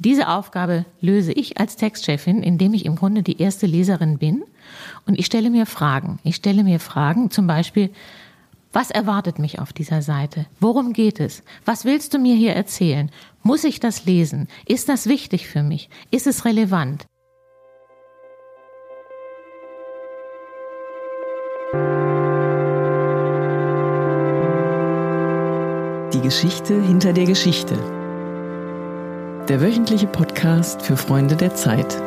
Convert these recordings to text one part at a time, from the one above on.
Diese Aufgabe löse ich als Textchefin, indem ich im Grunde die erste Leserin bin und ich stelle mir Fragen. Ich stelle mir Fragen, zum Beispiel, was erwartet mich auf dieser Seite? Worum geht es? Was willst du mir hier erzählen? Muss ich das lesen? Ist das wichtig für mich? Ist es relevant? Die Geschichte hinter der Geschichte der wöchentliche Podcast für Freunde der Zeit.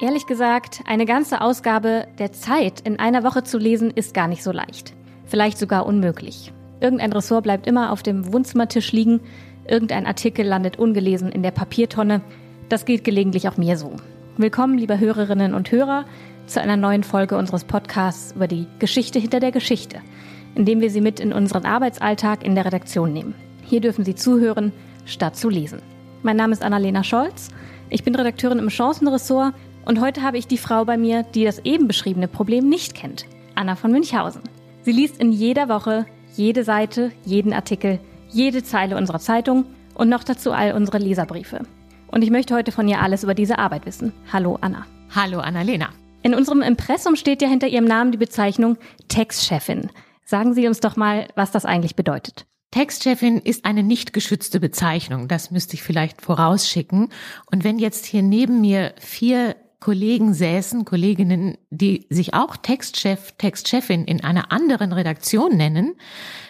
Ehrlich gesagt, eine ganze Ausgabe der Zeit in einer Woche zu lesen, ist gar nicht so leicht. Vielleicht sogar unmöglich. Irgendein Ressort bleibt immer auf dem Wohnzimmertisch liegen, irgendein Artikel landet ungelesen in der Papiertonne. Das geht gelegentlich auch mir so. Willkommen, liebe Hörerinnen und Hörer, zu einer neuen Folge unseres Podcasts über die Geschichte hinter der Geschichte – indem wir Sie mit in unseren Arbeitsalltag in der Redaktion nehmen. Hier dürfen Sie zuhören, statt zu lesen. Mein Name ist Annalena Scholz. Ich bin Redakteurin im Chancenressort und heute habe ich die Frau bei mir, die das eben beschriebene Problem nicht kennt. Anna von Münchhausen. Sie liest in jeder Woche jede Seite, jeden Artikel, jede Zeile unserer Zeitung und noch dazu all unsere Leserbriefe. Und ich möchte heute von ihr alles über diese Arbeit wissen. Hallo Anna. Hallo Annalena. In unserem Impressum steht ja hinter ihrem Namen die Bezeichnung Textchefin. Sagen Sie uns doch mal, was das eigentlich bedeutet. Textchefin ist eine nicht geschützte Bezeichnung. Das müsste ich vielleicht vorausschicken. Und wenn jetzt hier neben mir vier Kollegen säßen, Kolleginnen, die sich auch Textchef, Textchefin in einer anderen Redaktion nennen,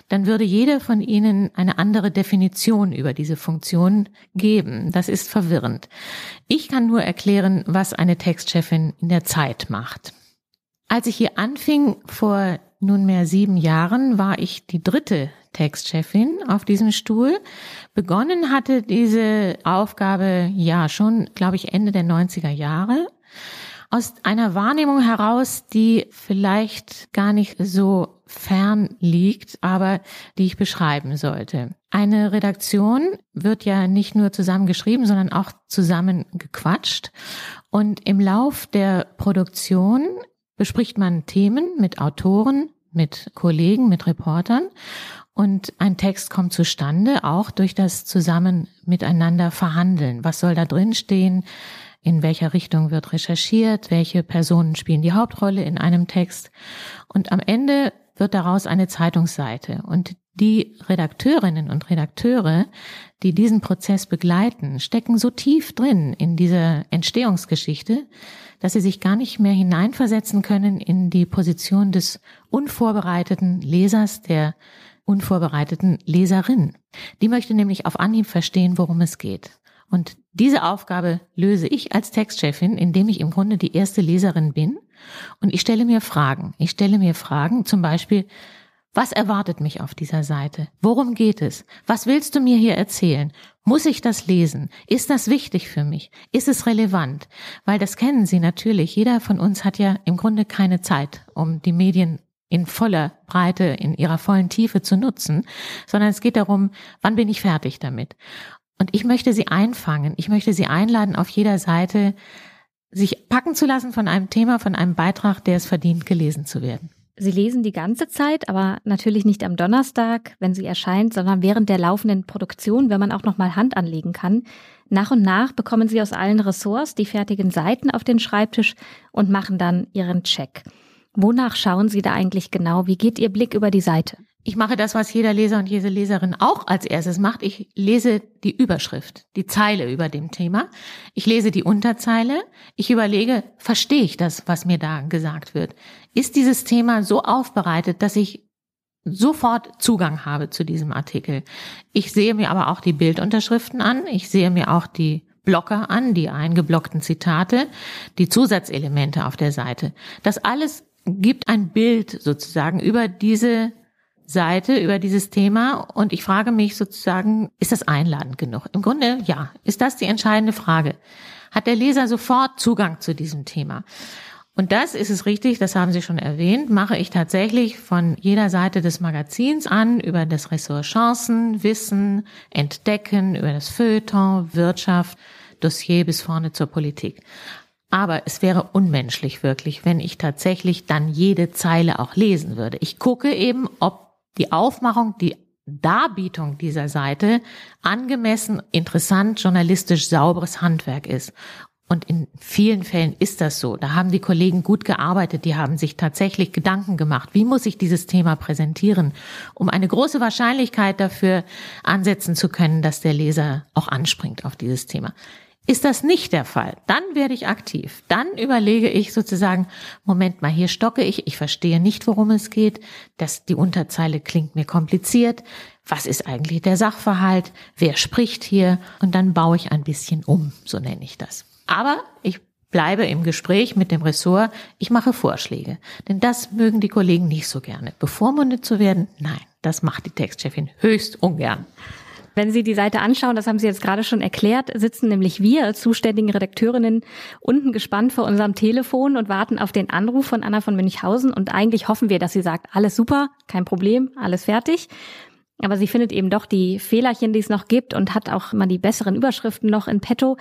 dann würde jeder von ihnen eine andere Definition über diese Funktion geben. Das ist verwirrend. Ich kann nur erklären, was eine Textchefin in der Zeit macht. Als ich hier anfing, vor nunmehr sieben Jahren war ich die dritte Textchefin auf diesem Stuhl. Begonnen hatte diese Aufgabe ja schon, glaube ich, Ende der 90er Jahre. Aus einer Wahrnehmung heraus, die vielleicht gar nicht so fern liegt, aber die ich beschreiben sollte. Eine Redaktion wird ja nicht nur zusammen geschrieben, sondern auch zusammen gequatscht. Und im Lauf der Produktion bespricht man Themen mit Autoren, mit Kollegen, mit Reportern und ein Text kommt zustande, auch durch das Zusammen miteinander verhandeln. Was soll da drin stehen? In welcher Richtung wird recherchiert? Welche Personen spielen die Hauptrolle in einem Text? Und am Ende wird daraus eine Zeitungsseite. Und die Redakteurinnen und Redakteure, die diesen Prozess begleiten, stecken so tief drin in dieser Entstehungsgeschichte, dass sie sich gar nicht mehr hineinversetzen können in die Position des unvorbereiteten Lesers, der unvorbereiteten Leserin. Die möchte nämlich auf Anhieb verstehen, worum es geht. Und diese Aufgabe löse ich als Textchefin, indem ich im Grunde die erste Leserin bin. Und ich stelle mir Fragen. Ich stelle mir Fragen, zum Beispiel, was erwartet mich auf dieser Seite? Worum geht es? Was willst du mir hier erzählen? Muss ich das lesen? Ist das wichtig für mich? Ist es relevant? Weil das kennen Sie natürlich. Jeder von uns hat ja im Grunde keine Zeit, um die Medien in voller Breite, in ihrer vollen Tiefe zu nutzen, sondern es geht darum, wann bin ich fertig damit? Und ich möchte Sie einfangen. Ich möchte Sie einladen, auf jeder Seite sich packen zu lassen von einem Thema, von einem Beitrag, der es verdient, gelesen zu werden. Sie lesen die ganze Zeit, aber natürlich nicht am Donnerstag, wenn sie erscheint, sondern während der laufenden Produktion, wenn man auch noch mal Hand anlegen kann. Nach und nach bekommen Sie aus allen Ressorts die fertigen Seiten auf den Schreibtisch und machen dann Ihren Check. Wonach schauen Sie da eigentlich genau? Wie geht Ihr Blick über die Seite? Ich mache das, was jeder Leser und jede Leserin auch als erstes macht. Ich lese die Überschrift, die Zeile über dem Thema. Ich lese die Unterzeile. Ich überlege, verstehe ich das, was mir da gesagt wird? Ist dieses Thema so aufbereitet, dass ich sofort Zugang habe zu diesem Artikel? Ich sehe mir aber auch die Bildunterschriften an. Ich sehe mir auch die Blocker an, die eingeblockten Zitate, die Zusatzelemente auf der Seite. Das alles gibt ein Bild sozusagen über diese Seite über dieses Thema und ich frage mich sozusagen, ist das einladend genug? Im Grunde ja. Ist das die entscheidende Frage? Hat der Leser sofort Zugang zu diesem Thema? Und das ist es richtig, das haben Sie schon erwähnt, mache ich tatsächlich von jeder Seite des Magazins an, über das Ressort Chancen, Wissen, Entdecken, über das Feuilleton, Wirtschaft, Dossier bis vorne zur Politik. Aber es wäre unmenschlich wirklich, wenn ich tatsächlich dann jede Zeile auch lesen würde. Ich gucke eben, ob die Aufmachung, die Darbietung dieser Seite angemessen, interessant, journalistisch sauberes Handwerk ist. Und in vielen Fällen ist das so. Da haben die Kollegen gut gearbeitet, die haben sich tatsächlich Gedanken gemacht, wie muss ich dieses Thema präsentieren, um eine große Wahrscheinlichkeit dafür ansetzen zu können, dass der Leser auch anspringt auf dieses Thema. Ist das nicht der Fall, dann werde ich aktiv. Dann überlege ich sozusagen, Moment mal, hier stocke ich, ich verstehe nicht, worum es geht, dass die Unterzeile klingt mir kompliziert. Was ist eigentlich der Sachverhalt? Wer spricht hier? Und dann baue ich ein bisschen um, so nenne ich das. Aber ich bleibe im Gespräch mit dem Ressort. Ich mache Vorschläge. Denn das mögen die Kollegen nicht so gerne. Bevormundet zu werden? Nein, das macht die Textchefin höchst ungern. Wenn Sie die Seite anschauen, das haben Sie jetzt gerade schon erklärt, sitzen nämlich wir zuständigen Redakteurinnen unten gespannt vor unserem Telefon und warten auf den Anruf von Anna von Münchhausen und eigentlich hoffen wir, dass sie sagt, alles super, kein Problem, alles fertig. Aber sie findet eben doch die Fehlerchen, die es noch gibt und hat auch mal die besseren Überschriften noch in petto.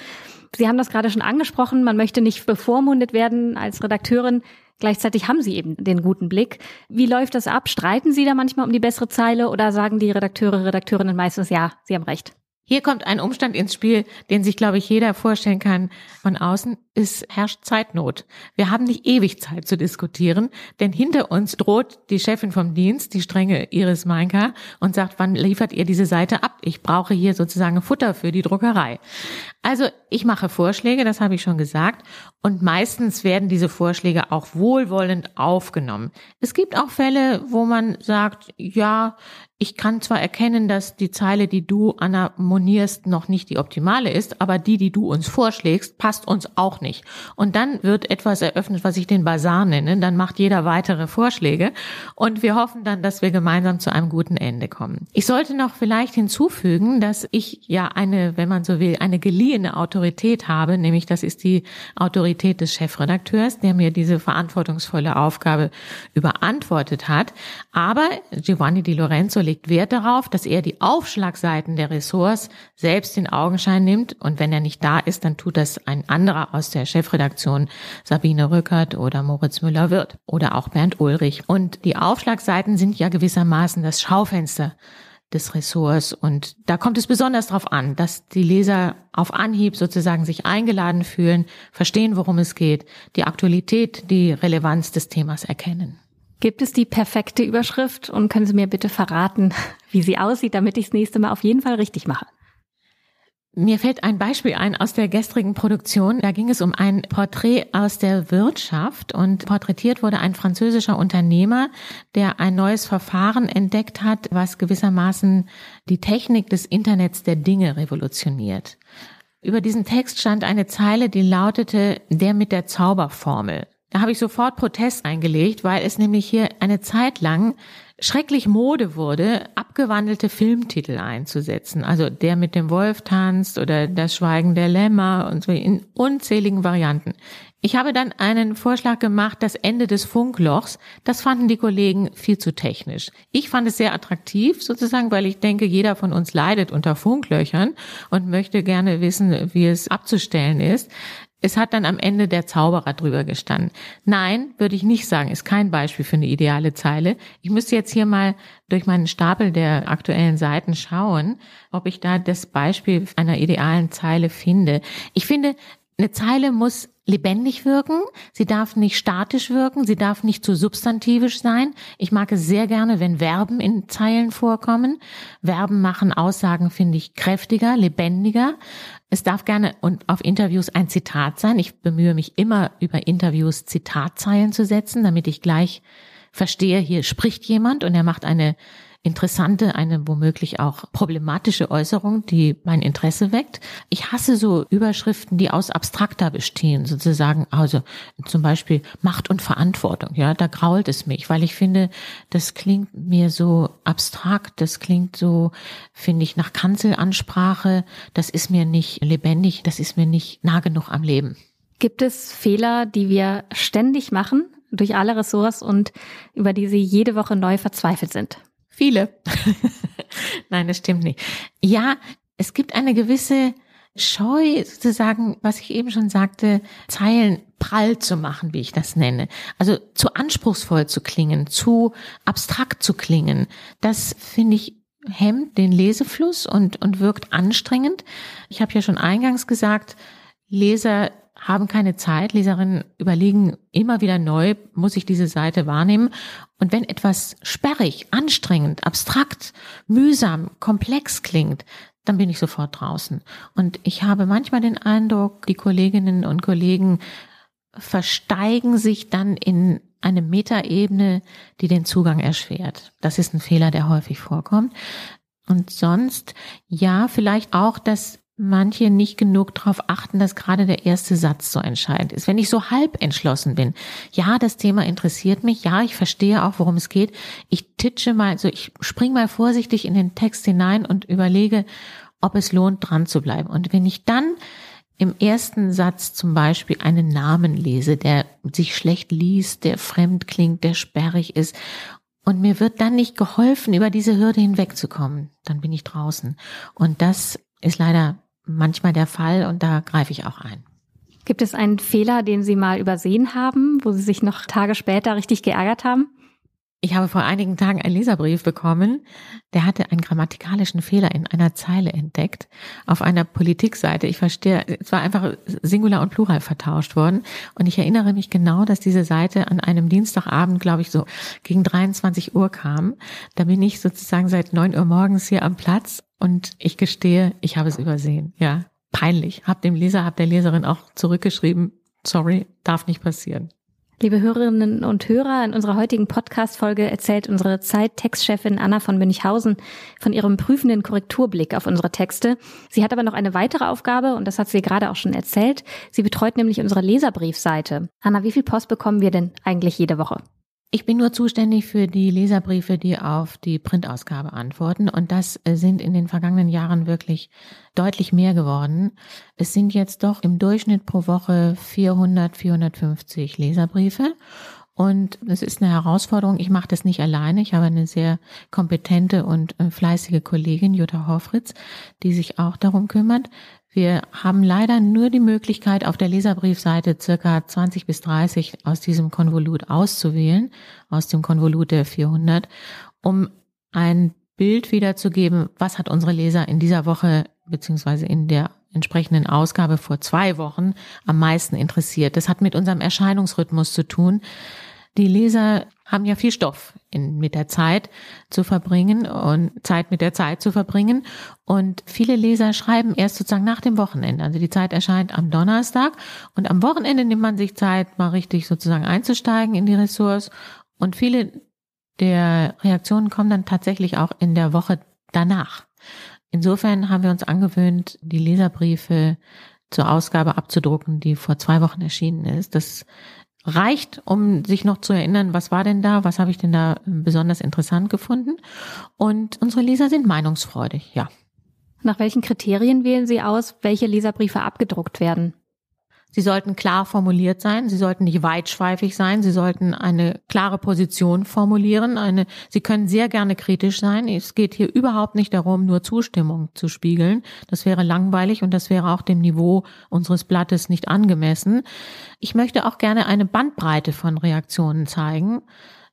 Sie haben das gerade schon angesprochen, man möchte nicht bevormundet werden als Redakteurin. Gleichzeitig haben Sie eben den guten Blick. Wie läuft das ab? Streiten Sie da manchmal um die bessere Zeile oder sagen die Redakteure, Redakteurinnen meistens, ja, Sie haben recht? Hier kommt ein Umstand ins Spiel, den sich, glaube ich, jeder vorstellen kann von außen. Es herrscht Zeitnot. Wir haben nicht ewig Zeit zu diskutieren, denn hinter uns droht die Chefin vom Dienst, die strenge Iris Meinka, und sagt, wann liefert ihr diese Seite ab? Ich brauche hier sozusagen Futter für die Druckerei. Also ich mache Vorschläge, das habe ich schon gesagt, und meistens werden diese Vorschläge auch wohlwollend aufgenommen. Es gibt auch Fälle, wo man sagt, ja, ich kann zwar erkennen, dass die Zeile, die du, Anna, monierst, noch nicht die optimale ist, aber die, die du uns vorschlägst, passt uns auch nicht. Und dann wird etwas eröffnet, was ich den Bazar nenne. Dann macht jeder weitere Vorschläge. Und wir hoffen dann, dass wir gemeinsam zu einem guten Ende kommen. Ich sollte noch vielleicht hinzufügen, dass ich ja eine, wenn man so will, eine geliehene Autorität habe, nämlich das ist die Autorität des Chefredakteurs, der mir diese verantwortungsvolle Aufgabe überantwortet hat. Aber Giovanni Di Lorenzo legt Wert darauf, dass er die Aufschlagseiten der Ressorts selbst in Augenschein nimmt und wenn er nicht da ist, dann tut das ein anderer aus der Chefredaktion, Sabine Rückert oder Moritz Müller-Wirth oder auch Bernd Ulrich. Und die Aufschlagseiten sind ja gewissermaßen das Schaufenster des Ressorts. Und da kommt es besonders darauf an, dass die Leser auf Anhieb sozusagen sich eingeladen fühlen, verstehen, worum es geht, die Aktualität, die Relevanz des Themas erkennen. Gibt es die perfekte Überschrift und können Sie mir bitte verraten, wie sie aussieht, damit ich das nächste Mal auf jeden Fall richtig mache? Mir fällt ein Beispiel ein aus der gestrigen Produktion. Da ging es um ein Porträt aus der Wirtschaft und porträtiert wurde ein französischer Unternehmer, der ein neues Verfahren entdeckt hat, was gewissermaßen die Technik des Internets der Dinge revolutioniert. Über diesen Text stand eine Zeile, die lautete, der mit der Zauberformel. Da habe ich sofort Protest eingelegt, weil es nämlich hier eine Zeit lang schrecklich Mode wurde, abgewandelte Filmtitel einzusetzen. Also der mit dem Wolf tanzt oder das Schweigen der Lämmer und so in unzähligen Varianten. Ich habe dann einen Vorschlag gemacht, das Ende des Funklochs. Das fanden die Kollegen viel zu technisch. Ich fand es sehr attraktiv sozusagen, weil ich denke, jeder von uns leidet unter Funklöchern und möchte gerne wissen, wie es abzustellen ist. Es hat dann am Ende der Zauberer drüber gestanden. Nein, würde ich nicht sagen, ist kein Beispiel für eine ideale Zeile. Ich müsste jetzt hier mal durch meinen Stapel der aktuellen Seiten schauen, ob ich da das Beispiel einer idealen Zeile finde. Ich finde, eine Zeile muss lebendig wirken, sie darf nicht statisch wirken, sie darf nicht zu substantivisch sein. Ich mag es sehr gerne, wenn Verben in Zeilen vorkommen. Verben machen Aussagen, finde ich, kräftiger, lebendiger. Es darf gerne und auf Interviews ein Zitat sein. Ich bemühe mich immer über Interviews Zitatzeilen zu setzen, damit ich gleich verstehe, hier spricht jemand und er macht eine interessante, eine womöglich auch problematische Äußerung, die mein Interesse weckt. Ich hasse so Überschriften, die aus abstrakter bestehen, sozusagen, also zum Beispiel Macht und Verantwortung. Ja, da grault es mich, weil ich finde, das klingt mir so abstrakt, das klingt so, finde ich, nach Kanzelansprache. Das ist mir nicht lebendig, das ist mir nicht nah genug am Leben. Gibt es Fehler, die wir ständig machen durch alle Ressorts und über die Sie jede Woche neu verzweifelt sind? Viele. Nein, das stimmt nicht. Ja, es gibt eine gewisse Scheu, sozusagen, was ich eben schon sagte, Zeilen prall zu machen, wie ich das nenne. Also zu anspruchsvoll zu klingen, zu abstrakt zu klingen. Das finde ich hemmt den Lesefluss und, und wirkt anstrengend. Ich habe ja schon eingangs gesagt, Leser haben keine Zeit. Leserinnen überlegen immer wieder neu, muss ich diese Seite wahrnehmen? Und wenn etwas sperrig, anstrengend, abstrakt, mühsam, komplex klingt, dann bin ich sofort draußen. Und ich habe manchmal den Eindruck, die Kolleginnen und Kollegen versteigen sich dann in eine Metaebene, die den Zugang erschwert. Das ist ein Fehler, der häufig vorkommt. Und sonst, ja, vielleicht auch, dass manche nicht genug darauf achten, dass gerade der erste Satz so entscheidend ist. Wenn ich so halb entschlossen bin, ja, das Thema interessiert mich, ja, ich verstehe auch, worum es geht, ich titsche mal, so ich spring mal vorsichtig in den Text hinein und überlege, ob es lohnt, dran zu bleiben. Und wenn ich dann im ersten Satz zum Beispiel einen Namen lese, der sich schlecht liest, der fremd klingt, der sperrig ist und mir wird dann nicht geholfen, über diese Hürde hinwegzukommen, dann bin ich draußen. Und das ist leider manchmal der Fall und da greife ich auch ein. Gibt es einen Fehler, den Sie mal übersehen haben, wo Sie sich noch Tage später richtig geärgert haben? Ich habe vor einigen Tagen einen Leserbrief bekommen, der hatte einen grammatikalischen Fehler in einer Zeile entdeckt auf einer Politikseite. Ich verstehe, es war einfach Singular und Plural vertauscht worden. Und ich erinnere mich genau, dass diese Seite an einem Dienstagabend, glaube ich, so gegen 23 Uhr kam. Da bin ich sozusagen seit 9 Uhr morgens hier am Platz und ich gestehe, ich habe es übersehen. Ja, peinlich. Hab dem Leser, hab der Leserin auch zurückgeschrieben, sorry, darf nicht passieren. Liebe Hörerinnen und Hörer, in unserer heutigen Podcast-Folge erzählt unsere Zeit-Textchefin Anna von Münchhausen von ihrem prüfenden Korrekturblick auf unsere Texte. Sie hat aber noch eine weitere Aufgabe und das hat sie gerade auch schon erzählt. Sie betreut nämlich unsere Leserbriefseite. Anna, wie viel Post bekommen wir denn eigentlich jede Woche? Ich bin nur zuständig für die Leserbriefe, die auf die Printausgabe antworten. Und das äh, sind in den vergangenen Jahren wirklich deutlich mehr geworden. Es sind jetzt doch im Durchschnitt pro Woche 400, 450 Leserbriefe. Und es ist eine Herausforderung. Ich mache das nicht alleine. Ich habe eine sehr kompetente und äh, fleißige Kollegin, Jutta Horfritz, die sich auch darum kümmert. Wir haben leider nur die Möglichkeit, auf der Leserbriefseite circa 20 bis 30 aus diesem Konvolut auszuwählen, aus dem Konvolut der 400, um ein Bild wiederzugeben, was hat unsere Leser in dieser Woche beziehungsweise in der entsprechenden Ausgabe vor zwei Wochen am meisten interessiert. Das hat mit unserem Erscheinungsrhythmus zu tun. Die Leser haben ja viel Stoff in, mit der Zeit zu verbringen und Zeit mit der Zeit zu verbringen. Und viele Leser schreiben erst sozusagen nach dem Wochenende. Also die Zeit erscheint am Donnerstag und am Wochenende nimmt man sich Zeit, mal richtig sozusagen einzusteigen in die Ressource. Und viele der Reaktionen kommen dann tatsächlich auch in der Woche danach. Insofern haben wir uns angewöhnt, die Leserbriefe zur Ausgabe abzudrucken, die vor zwei Wochen erschienen ist. Das reicht, um sich noch zu erinnern, was war denn da, was habe ich denn da besonders interessant gefunden. Und unsere Leser sind meinungsfreudig, ja. Nach welchen Kriterien wählen Sie aus, welche Leserbriefe abgedruckt werden? Sie sollten klar formuliert sein, sie sollten nicht weitschweifig sein, sie sollten eine klare Position formulieren. Eine, sie können sehr gerne kritisch sein. Es geht hier überhaupt nicht darum, nur Zustimmung zu spiegeln. Das wäre langweilig und das wäre auch dem Niveau unseres Blattes nicht angemessen. Ich möchte auch gerne eine Bandbreite von Reaktionen zeigen.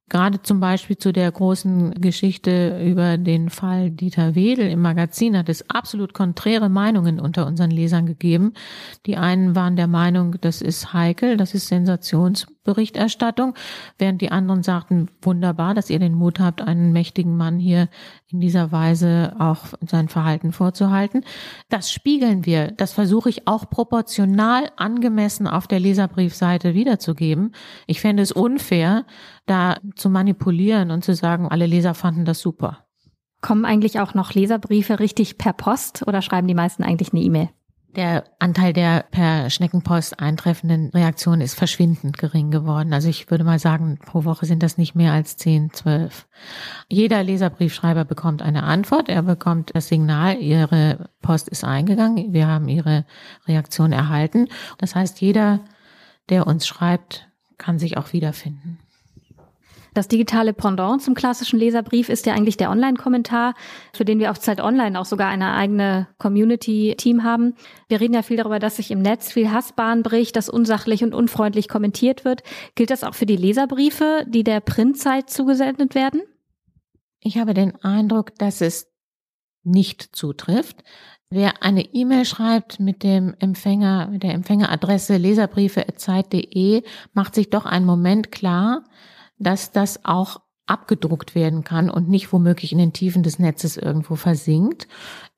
Gerade zum Beispiel zu der großen Geschichte über den Fall Dieter Wedel im Magazin hat es absolut konträre Meinungen unter unseren Lesern gegeben. Die einen waren der Meinung, das ist heikel, das ist Sensationsberichterstattung, während die anderen sagten, wunderbar, dass ihr den Mut habt, einen mächtigen Mann hier in dieser Weise auch sein Verhalten vorzuhalten. Das spiegeln wir. Das versuche ich auch proportional angemessen auf der Leserbriefseite wiederzugeben. Ich fände es unfair, da zu manipulieren und zu sagen, alle Leser fanden das super. Kommen eigentlich auch noch Leserbriefe richtig per Post oder schreiben die meisten eigentlich eine E-Mail? Der Anteil der per Schneckenpost eintreffenden Reaktionen ist verschwindend gering geworden. Also ich würde mal sagen, pro Woche sind das nicht mehr als 10, 12. Jeder Leserbriefschreiber bekommt eine Antwort. Er bekommt das Signal, Ihre Post ist eingegangen. Wir haben Ihre Reaktion erhalten. Das heißt, jeder, der uns schreibt, kann sich auch wiederfinden. Das digitale Pendant zum klassischen Leserbrief ist ja eigentlich der Online-Kommentar, für den wir auf Zeit Online auch sogar eine eigene Community-Team haben. Wir reden ja viel darüber, dass sich im Netz viel Hassbahn bricht, dass unsachlich und unfreundlich kommentiert wird. Gilt das auch für die Leserbriefe, die der Printzeit zugesendet werden? Ich habe den Eindruck, dass es nicht zutrifft. Wer eine E-Mail schreibt mit dem Empfänger, mit der Empfängeradresse leserbriefe.zeit.de, macht sich doch einen Moment klar, dass das auch abgedruckt werden kann und nicht womöglich in den Tiefen des Netzes irgendwo versinkt.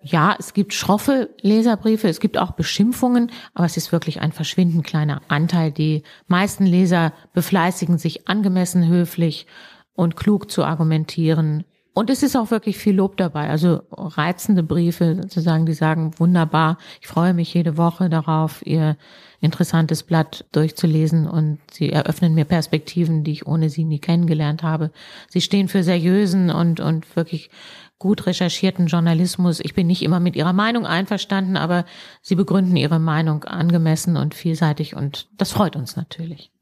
Ja, es gibt schroffe Leserbriefe, es gibt auch Beschimpfungen, aber es ist wirklich ein verschwindend kleiner Anteil. Die meisten Leser befleißigen sich angemessen höflich und klug zu argumentieren. Und es ist auch wirklich viel Lob dabei. Also reizende Briefe sozusagen, die sagen, wunderbar, ich freue mich jede Woche darauf, ihr interessantes Blatt durchzulesen und sie eröffnen mir Perspektiven, die ich ohne sie nie kennengelernt habe. Sie stehen für seriösen und, und wirklich gut recherchierten Journalismus. Ich bin nicht immer mit ihrer Meinung einverstanden, aber sie begründen ihre Meinung angemessen und vielseitig und das freut uns natürlich.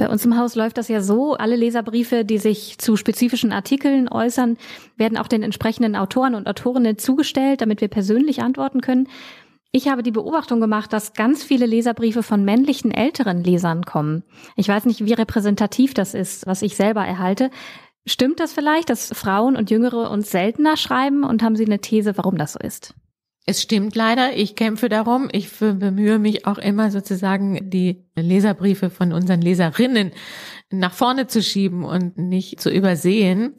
Bei uns im Haus läuft das ja so, alle Leserbriefe, die sich zu spezifischen Artikeln äußern, werden auch den entsprechenden Autoren und Autorinnen zugestellt, damit wir persönlich antworten können. Ich habe die Beobachtung gemacht, dass ganz viele Leserbriefe von männlichen älteren Lesern kommen. Ich weiß nicht, wie repräsentativ das ist, was ich selber erhalte. Stimmt das vielleicht, dass Frauen und Jüngere uns seltener schreiben und haben Sie eine These, warum das so ist? Es stimmt leider, ich kämpfe darum. Ich bemühe mich auch immer sozusagen, die Leserbriefe von unseren Leserinnen nach vorne zu schieben und nicht zu übersehen.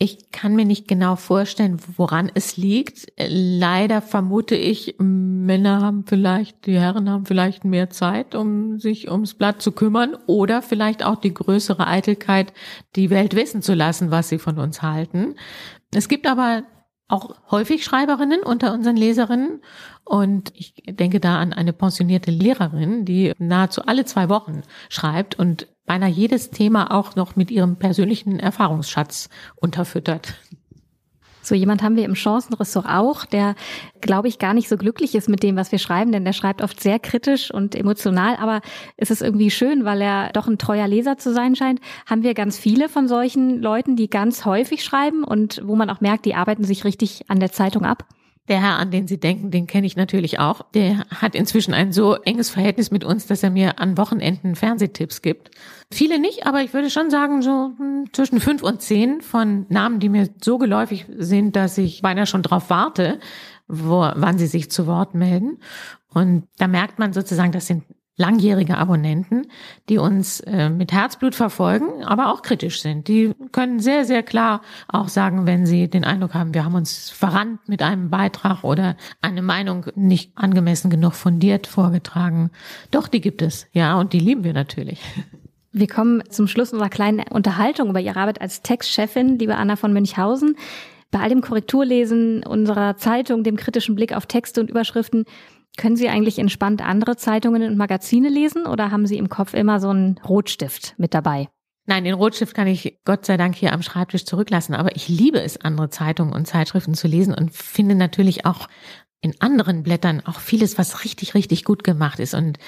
Ich kann mir nicht genau vorstellen, woran es liegt. Leider vermute ich, Männer haben vielleicht, die Herren haben vielleicht mehr Zeit, um sich ums Blatt zu kümmern oder vielleicht auch die größere Eitelkeit, die Welt wissen zu lassen, was sie von uns halten. Es gibt aber auch häufig Schreiberinnen unter unseren Leserinnen und ich denke da an eine pensionierte Lehrerin, die nahezu alle zwei Wochen schreibt und beinahe jedes Thema auch noch mit ihrem persönlichen Erfahrungsschatz unterfüttert. So jemand haben wir im Chancenressort auch, der, glaube ich, gar nicht so glücklich ist mit dem, was wir schreiben, denn der schreibt oft sehr kritisch und emotional, aber es ist irgendwie schön, weil er doch ein treuer Leser zu sein scheint. Haben wir ganz viele von solchen Leuten, die ganz häufig schreiben und wo man auch merkt, die arbeiten sich richtig an der Zeitung ab? Der Herr, an den Sie denken, den kenne ich natürlich auch. Der hat inzwischen ein so enges Verhältnis mit uns, dass er mir an Wochenenden Fernsehtipps gibt. Viele nicht, aber ich würde schon sagen, so hm, zwischen fünf und zehn von Namen, die mir so geläufig sind, dass ich beinahe schon drauf warte, wo, wann sie sich zu Wort melden. Und da merkt man sozusagen, das sind langjährige Abonnenten, die uns äh, mit Herzblut verfolgen, aber auch kritisch sind. Die können sehr, sehr klar auch sagen, wenn sie den Eindruck haben, wir haben uns verrannt mit einem Beitrag oder eine Meinung nicht angemessen genug fundiert vorgetragen. Doch, die gibt es, ja, und die lieben wir natürlich. Wir kommen zum Schluss unserer kleinen Unterhaltung über Ihre Arbeit als Textchefin, liebe Anna von Münchhausen. Bei all dem Korrekturlesen unserer Zeitung, dem kritischen Blick auf Texte und Überschriften, können Sie eigentlich entspannt andere Zeitungen und Magazine lesen oder haben Sie im Kopf immer so einen Rotstift mit dabei? Nein, den Rotstift kann ich Gott sei Dank hier am Schreibtisch zurücklassen, aber ich liebe es, andere Zeitungen und Zeitschriften zu lesen und finde natürlich auch in anderen Blättern auch vieles, was richtig, richtig gut gemacht ist. Und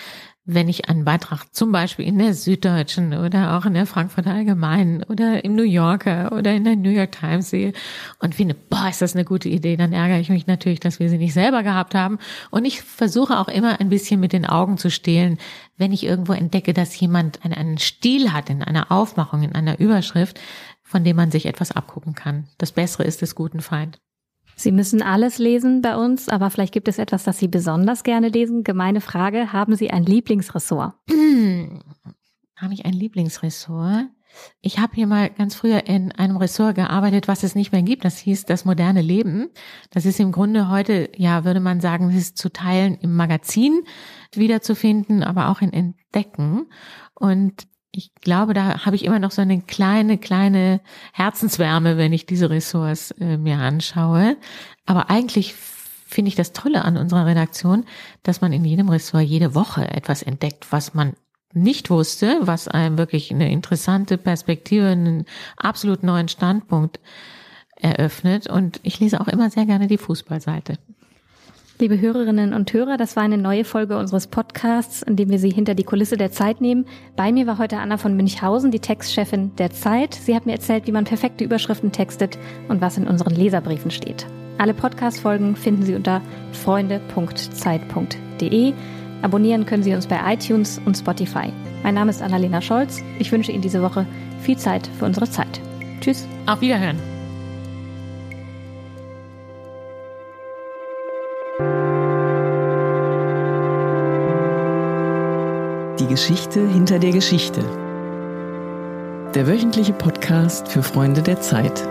wenn ich einen Beitrag zum Beispiel in der Süddeutschen oder auch in der Frankfurter Allgemeinen oder im New Yorker oder in der New York Times sehe und finde, boah, ist das eine gute Idee, dann ärgere ich mich natürlich, dass wir sie nicht selber gehabt haben. Und ich versuche auch immer ein bisschen mit den Augen zu stehlen, wenn ich irgendwo entdecke, dass jemand einen, Stil hat in einer Aufmachung, in einer Überschrift, von dem man sich etwas abgucken kann. Das Bessere ist des guten Feind. Sie müssen alles lesen bei uns, aber vielleicht gibt es etwas, das Sie besonders gerne lesen. Gemeine Frage, haben Sie ein Lieblingsressort? Hm, habe ich ein Lieblingsressort? Ich habe hier mal ganz früher in einem Ressort gearbeitet, was es nicht mehr gibt. Das hieß das moderne Leben. Das ist im Grunde heute, ja, würde man sagen, es ist zu teilen im Magazin wiederzufinden, aber auch in Entdecken. Und ich glaube, da habe ich immer noch so eine kleine, kleine Herzenswärme, wenn ich diese Ressorts äh, mir anschaue. Aber eigentlich finde ich das Tolle an unserer Redaktion, dass man in jedem Ressort jede Woche etwas entdeckt, was man nicht wusste, was einem wirklich eine interessante Perspektive, einen absolut neuen Standpunkt eröffnet. Und ich lese auch immer sehr gerne die Fußballseite. Liebe Hörerinnen und Hörer, das war eine neue Folge unseres Podcasts, in dem wir Sie hinter die Kulisse der Zeit nehmen. Bei mir war heute Anna von Münchhausen, die Textchefin der Zeit. Sie hat mir erzählt, wie man perfekte Überschriften textet und was in unseren Leserbriefen steht. Alle Podcast-Folgen finden Sie unter freunde.zeit.de. Abonnieren können Sie uns bei iTunes und Spotify. Mein Name ist Annalena Scholz. Ich wünsche Ihnen diese Woche viel Zeit für unsere Zeit. Tschüss. Auf Wiederhören. Geschichte hinter der Geschichte. Der wöchentliche Podcast für Freunde der Zeit.